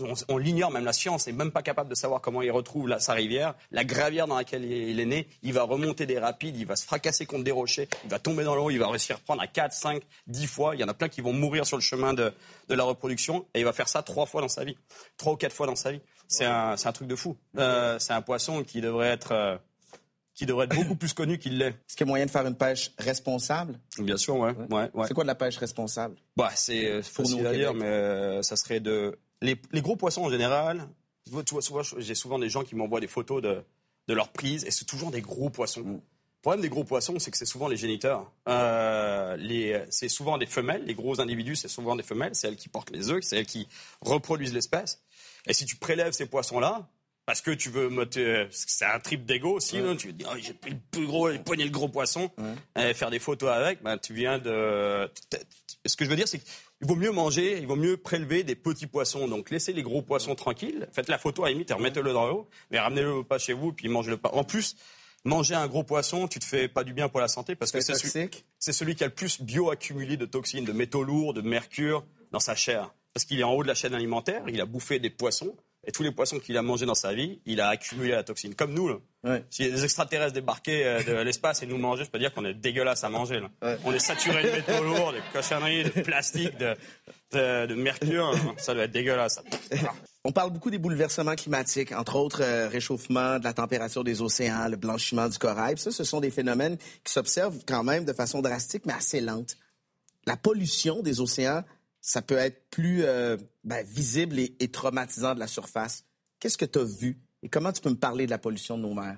on, on l'ignore, même la science n'est même pas capable de savoir comment il retrouve la, sa rivière, la gravière dans laquelle il est, il est, né. Il va remonter des rapides, il va se fracasser contre des rochers, il va tomber dans l'eau, il va réussir à reprendre à 4, 5, 10 fois. Il y en a plein qui vont mourir sur le chemin de, de la reproduction et il va faire ça trois fois dans sa vie, trois ou quatre fois dans sa vie. C'est un, un, truc de fou. Euh, c'est un poisson qui devrait être. Euh, qui devrait être beaucoup plus connu qu'il l'est. Est-ce qu'il y a moyen de faire une pêche responsable? Bien sûr, ouais. ouais. ouais c'est quoi de la pêche responsable? Bah, c'est euh, à dire, mais euh, ça serait de les, les, gros poissons en général, j'ai souvent des gens qui m'envoient des photos de, de leur prise et c'est toujours des gros poissons. Mm. Le problème des gros poissons, c'est que c'est souvent les géniteurs. Euh, c'est souvent des femelles. Les gros individus, c'est souvent des femelles. C'est elles qui portent les œufs, c'est elles qui reproduisent l'espèce. Et si tu prélèves ces poissons-là, parce que tu veux c'est un trip d'ego aussi ouais. tu veux dire oh, j'ai pris le plus gros j'ai poigné le gros poisson ouais. et faire des photos avec ben tu viens de ce que je veux dire c'est qu'il vaut mieux manger il vaut mieux prélever des petits poissons donc laissez les gros poissons tranquilles faites la photo à limite et remettez-le dans l'eau mais ramenez-le pas chez vous puis mangez-le pas en plus manger un gros poisson, tu te fais pas du bien pour la santé parce que c'est celui, celui, qui a le plus bioaccumulé de toxines, de métaux lourds, de mercure dans sa chair. parce qu'il est en haut de la chaîne alimentaire, il a bouffé des poissons, et tous les poissons qu'il a mangés dans sa vie, il a accumulé la toxine. Comme nous, là. Ouais. Si les extraterrestres débarquaient euh, de l'espace et nous mangeaient, je peux dire qu'on est dégueulasse à manger. Là. On est saturé de métaux lourds, de cochonneries, de plastique, de, de, de mercure. hein. Ça doit être dégueulasse. On parle beaucoup des bouleversements climatiques, entre autres euh, réchauffement de la température des océans, le blanchiment du corail. Ça, ce sont des phénomènes qui s'observent quand même de façon drastique, mais assez lente. La pollution des océans, ça peut être plus euh, ben, visible et, et traumatisant de la surface. Qu'est-ce que tu as vu et comment tu peux me parler de la pollution de nos mers?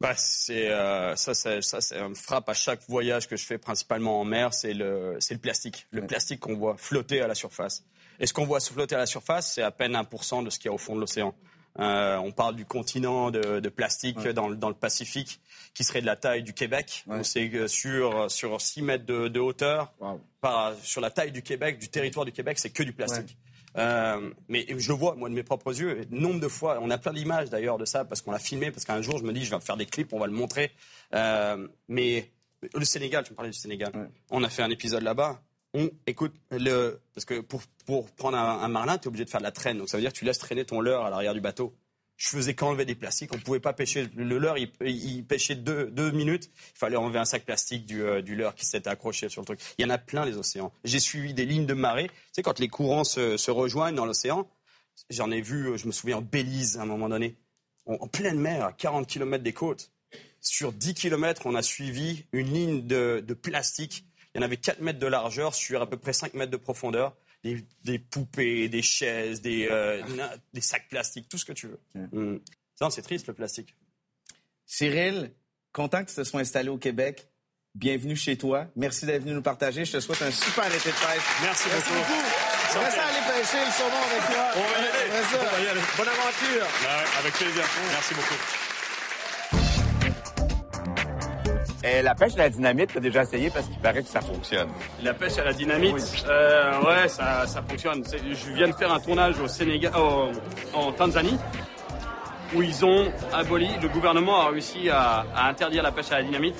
Bah, c'est euh, ça, c'est- ça, ça me frappe à chaque voyage que je fais, principalement en mer, c'est le, c'est le plastique. Le plastique qu'on voit flotter à la surface. Et ce qu'on voit flotter à la surface, c'est à peine 1% de ce qu'il y a au fond de l'océan. Euh, on parle du continent de, de plastique dans, le- dans le Pacifique, qui serait de la taille du Québec. Donc, C'est euh, sur, sur 6 mètres de, de hauteur. Par- sur la taille du Québec, du territoire du Québec, c'est que du plastique. Euh, mais je le vois, moi, de mes propres yeux, nombre de fois. On a plein d'images d'ailleurs de ça, parce qu'on l'a filmé, parce qu'un jour, je me dis, je vais faire des clips, on va le montrer. Euh, mais le Sénégal, tu me parlais du Sénégal. On a fait un épisode là-bas. On écoute le. Parce que pour, pour prendre un, un marlin, tu es obligé de faire de la traîne. Donc ça veut dire que tu laisses traîner ton leurre à l'arrière du bateau. Je faisais qu'enlever des plastiques. On ne pouvait pas pêcher. Le leurre, il, pêchait deux, minutes. Il fallait enlever un sac plastique du, euh, du leurre qui s'était accroché sur le truc. Il y en a plein, les océans. J'ai suivi des lignes de marée. Tu sais, quand les courants se, rejoignent dans l'océan, j'en ai vu, euh, je me souviens, en Belize, à un moment donné, en, en pleine mer, à 40 km des côtes. Sur 10 km, on a suivi une ligne de, de plastique. Il y en avait 4 mètres de largeur sur à peu près 5 mètres de profondeur. Des, des poupées, des chaises, des, euh, na- des sacs plastiques, tout ce que tu veux. Mm. Non, c'est triste le plastique. Cyril, content que tu te sois installé au Québec. Bienvenue chez toi. Merci d'être venu nous partager. Je te souhaite un super été de pêche. Merci beaucoup. Je vais aller pêcher le saumon avec toi. On va y aller. On va y aller. Bonne aventure. avec plaisir. Merci beaucoup. Et la pêche à la dynamite, t'as déjà essayé parce qu'il paraît que ça fonctionne. La pêche à la dynamite, euh, ouais, ça, ça fonctionne. Je viens de faire un tournage au Sénégal, en Tanzanie, où ils ont aboli, le gouvernement a réussi à, à interdire la pêche à la dynamite.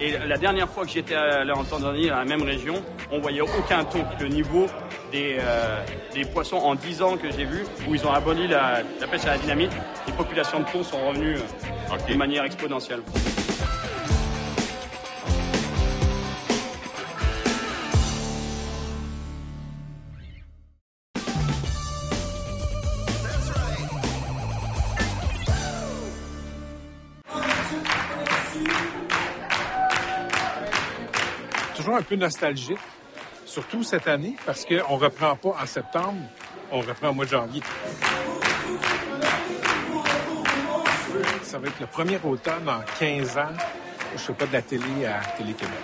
Et la dernière fois que j'étais allé en Tanzanie, dans la même région, on voyait aucun ton. Le niveau des, euh, des poissons en 10 ans que j'ai vu, où ils ont aboli la, la pêche à la dynamite, les populations de thon sont revenues euh, de manière exponentielle. Un peu nostalgique, surtout cette année, parce qu'on ne reprend pas en septembre, on reprend au mois de janvier. Ça va être le premier automne en 15 ans où je ne fais pas de la télé à Télé-Québec.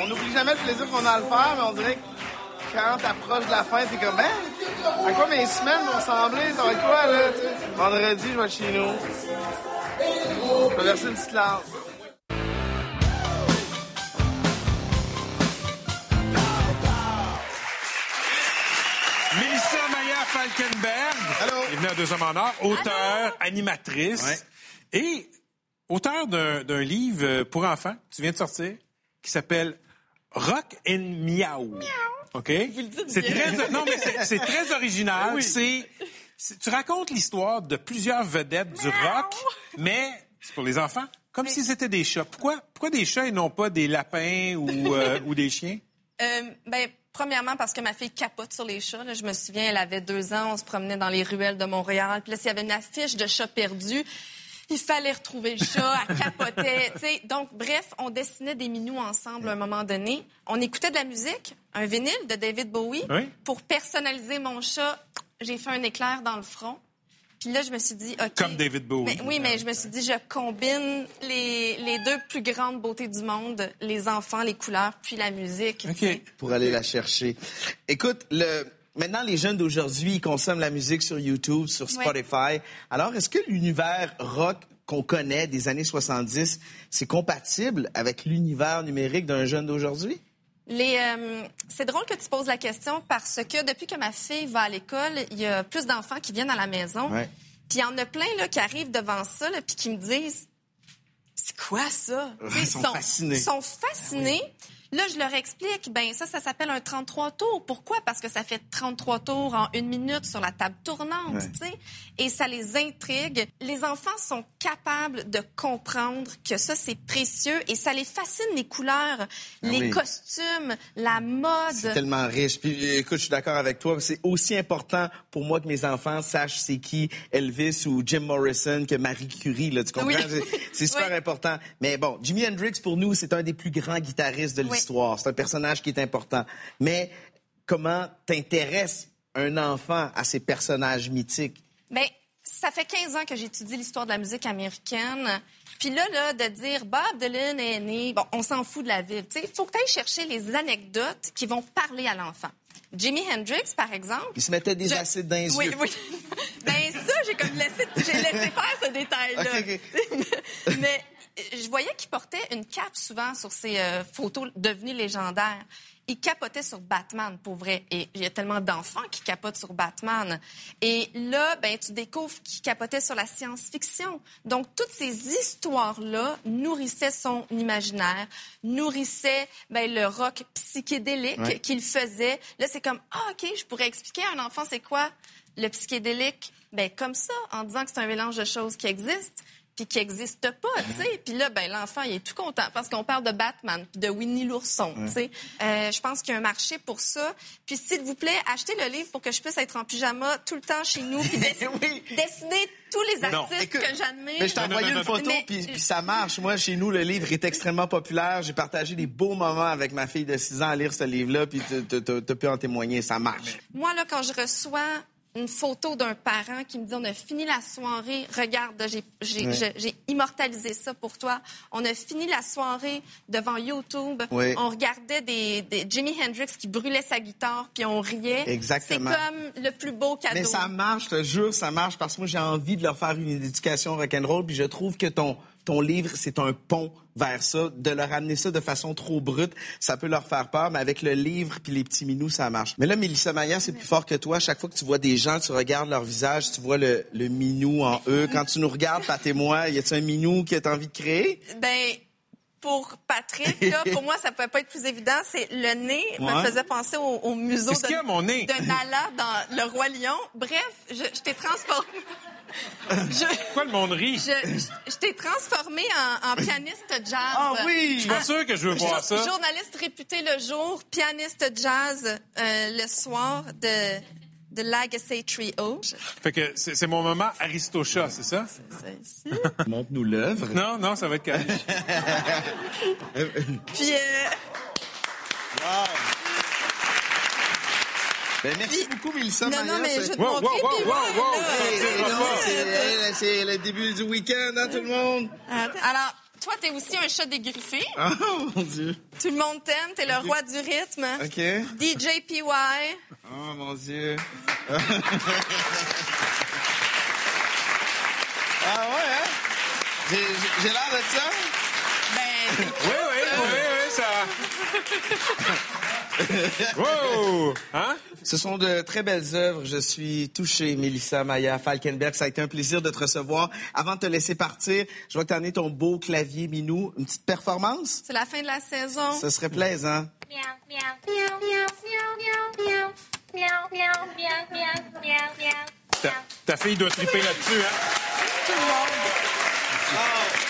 On n'oublie jamais le plaisir qu'on a à le faire, mais on dirait que quand t'approches de la fin, t'es comme, ben, à quoi mes semaines vont ressembler? Ça va être quoi, là? Vendredi, je vais chez nous. Je vais verser une petite larme. Falkenberg, est venue à Deux Hommes en Or, auteure, animatrice et auteur d'un livre pour enfants, tu viens de sortir, qui s'appelle Rock and Miaou. OK? C'est très, non, mais c'est- très original. C'est- tu racontes l'histoire de plusieurs vedettes du rock, mais c'est pour les enfants, comme si c'était des chats. Pourquoi, pourquoi des chats et non pas des lapins ou, euh, ou des chiens? Euh, ben, premièrement, parce que ma fille capote sur les chats. là. Je me souviens, elle avait deux ans, on se promenait dans les ruelles de Montréal. Puis là, s'il y avait une affiche de chat perdu, il fallait retrouver le chat, elle capotait. Donc, bref, on dessinait des minous ensemble à un moment donné. On écoutait de la musique, un vinyle de David Bowie. Oui. Pour personnaliser mon chat, j'ai fait un éclair dans le front. Puis là, je me suis dit, OK. Comme David Bowie. Mais, oui, mais je me suis dit, je combine les, les deux plus grandes beautés du monde, les enfants, les couleurs, puis la musique. Pour aller la chercher. Écoute, le... maintenant, les jeunes d'aujourd'hui, ils consomment la musique sur YouTube, sur Ouais. Spotify. Alors, est-ce que l'univers rock qu'on connaît des années 70, c'est compatible avec l'univers numérique d'un jeune d'aujourd'hui? Les, euh, c'est drôle que tu poses la question parce que depuis que ma fille va à l'école, il y a plus d'enfants qui viennent à la maison. Ouais. Puis il y en a plein là, qui arrivent devant ça, puis qui me disent C'est quoi ça? Sais, ils sont fascinés. Ils sont fascinés. Là, je leur explique, ben ça, ça s'appelle un 33 tours. Pourquoi? Parce que ça fait 33 tours en une minute sur la table tournante, Ouais. tu sais. Et ça les intrigue. Les enfants sont capables de comprendre que ça, c'est précieux et ça les fascine, les couleurs, les Ah oui. costumes, la mode. C'est tellement riche. Puis écoute, je suis d'accord avec toi. C'est aussi important pour moi que mes enfants sachent c'est qui Elvis ou Jim Morrison que Marie Curie. Là, tu comprends? Oui. C'est- super Oui. important. Mais bon, Jimi Hendrix, pour nous, c'est un des plus grands guitaristes de Oui. L'histoire. C'est un personnage qui est important. Mais comment t'intéresses un enfant à ces personnages mythiques? Ben, ça fait 15 ans que j'étudie l'histoire de la musique américaine. Puis là, là, de dire Bob Dylan est né, bon, on s'en fout de la ville. Il faut que tu ailles chercher les anecdotes qui vont parler à l'enfant. Jimi Hendrix, par exemple. Il se mettait des Je- acides dans les oui, yeux. Oui, Ben ça, j'ai comme laissé, j'ai laissé faire ce détail-là. Mais je voyais qu'il portait une cape souvent sur ses euh, photos devenues légendaires. Il capotait sur Batman, pour vrai. Et il y a tellement d'enfants qui capotent sur Batman. Et là, ben, tu découvres qu'il capotait sur la science-fiction. Donc, toutes ces histoires-là nourrissaient son imaginaire, nourrissaient ben, le rock psychédélique Ouais. qu'il faisait. Là, c'est comme, ah, OK, je pourrais expliquer à un enfant c'est quoi le psychédélique? Ben, comme ça, en disant que c'est un mélange de choses qui existent puis qui n'existent pas, tu sais. Puis là, ben l'enfant, il est tout content parce qu'on parle de Batman, puis de Winnie l'ourson, tu sais. Euh, je pense qu'il y a un marché pour ça. Puis s'il vous plaît, achetez le livre pour que je puisse être en pyjama tout le temps chez nous, puis dess- dessiner tous les artistes Écoute, que j'admire. Mais je t'ai envoyé une photo, puis, puis ça marche. Moi, chez nous, le livre est extrêmement populaire. J'ai partagé des beaux moments avec ma fille de 6 ans à lire ce livre-là, puis tu peux en témoigner. Ça marche. Moi, là, quand je reçois une photo d'un parent qui me dit on a fini la soirée, regarde, j'ai Ouais. immortalisé ça pour toi. On a fini la soirée devant YouTube. Oui. On regardait des, des Jimi Hendrix qui brûlait sa guitare puis on riait. Exactement. C'est comme le plus beau cadeau. Mais ça marche, je te jure, ça marche parce que moi, j'ai envie de leur faire une éducation rock'n'roll, puis je trouve que ton, ton livre, c'est un pont vers ça. De leur amener ça de façon trop brute, ça peut leur faire peur, mais avec le livre puis les petits minous, ça marche. Mais là, Mélissa Maya, c'est plus fort que toi. Chaque fois que tu vois des gens, tu regardes leur visage, tu vois le, le minou en eux. Quand tu nous regardes, Pat et moi, y a-tu un minou que tu as envie de créer? Ben, pour Patrick, là, pour moi, ça pouvait pas être plus évident. C'est le nez me faisait penser au, au museau Qu'est-ce de, qu'il y a, mon nez? de Nala dans Le Roi Lion. Bref, je, je t'ai transformé. Je, Pourquoi le monde rit? je, je- je t'ai transformé en, en pianiste jazz. Ah oui! Je suis pas sûr que je veux voir ça. Journaliste réputé le jour, pianiste jazz euh, le soir de, de Legacy Trio. Fait que c'est c'est mon moment Aristocha, c'est ça? c'est ici. Montre-nous l'œuvre. Non, non, ça va être calme. Puis, euh, Ben, merci Puis- beaucoup, Mélissa non, non, mais je te Wow, wow, wow, c'est- le début du week-end, hein, tout le monde? Alors, toi, t'es aussi un chat dégriffé. Oh, mon Dieu. Tout le monde t'aime. T'es le roi du rythme. OK. DJ PY. Oh, mon Dieu. ah ouais, hein? J'ai l'air de ça? Ben, Oui, oui, oui, oui, ça. Wow! Hein? Ce sont de très belles œuvres. Je suis touché, Mélissa Maya Falkenberg. Ça a été un plaisir de te recevoir. Avant de te laisser partir, je vois que tu as amené ton beau clavier Minou. Une petite performance? c'est la fin de la saison. Ce serait plaisant. Ta, ta fille doit triper là-dessus, hein? Mélissa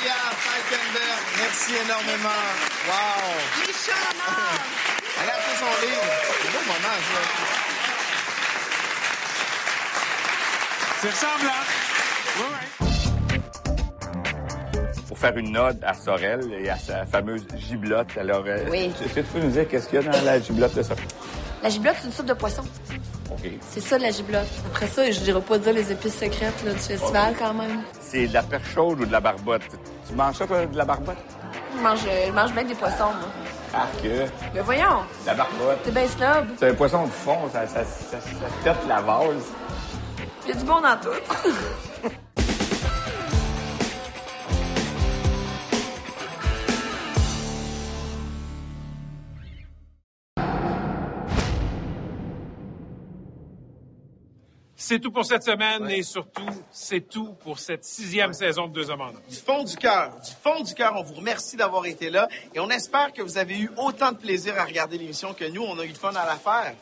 Maya Falkenberg, merci énormément. Wow! Morts. Elle a fait son livre. C'est un beau moment, ça. C'est ressemblant. Oui, oui. Pour faire une ode à Sorel et à sa fameuse giblotte. Alors, euh, Oui. est-ce que tu peux nous dire qu'est-ce qu'il y a dans la giblotte de Sorel? La giblotte, c'est une soupe de poisson. C'est ça, la giblotte. Après ça, je dirais pas dire les épices secrètes là, du festival, quand même. C'est de la perche chaude ou de la barbotte? Tu manges ça, toi, de la barbotte? Je mange, je mange bien des poissons, moi. Ah, que. Mais voyons, De la barbotte. t'es bien snob. C'est un poisson de fond, ça, ça, ça, la vase. Il y a du bon dans tout. C'est tout pour cette semaine et surtout, c'est tout pour cette sixième saison de Deux Hommes. Du fond du cœur, du fond du cœur, on vous remercie d'avoir été là et on espère que vous avez eu autant de plaisir à regarder l'émission que nous, on a eu de fun à la faire.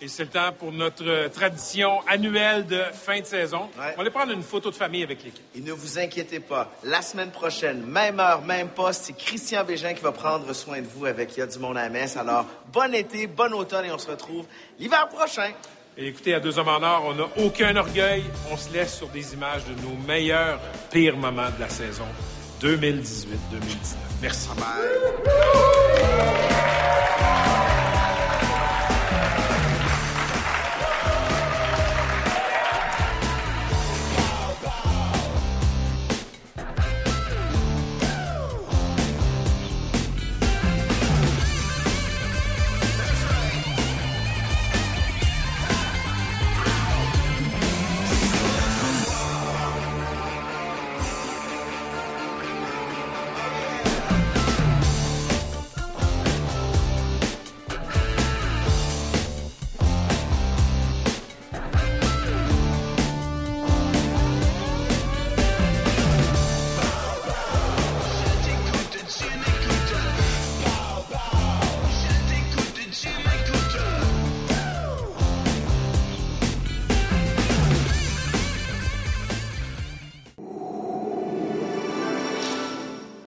Et c'est le temps pour notre euh, tradition annuelle de fin de saison. On va aller prendre une photo de famille avec l'équipe. Et ne vous inquiétez pas, la semaine prochaine, même heure, même poste, c'est Christian Bégin qui va prendre soin de vous avec Il y a du monde à la messe. Alors, bon été, bon automne et on se retrouve l'hiver prochain. Écoutez, à Deux Hommes en Or, on n'a aucun orgueil. On se laisse sur des images de nos meilleurs, pires moments de la saison 2018-2019. Merci. Bye.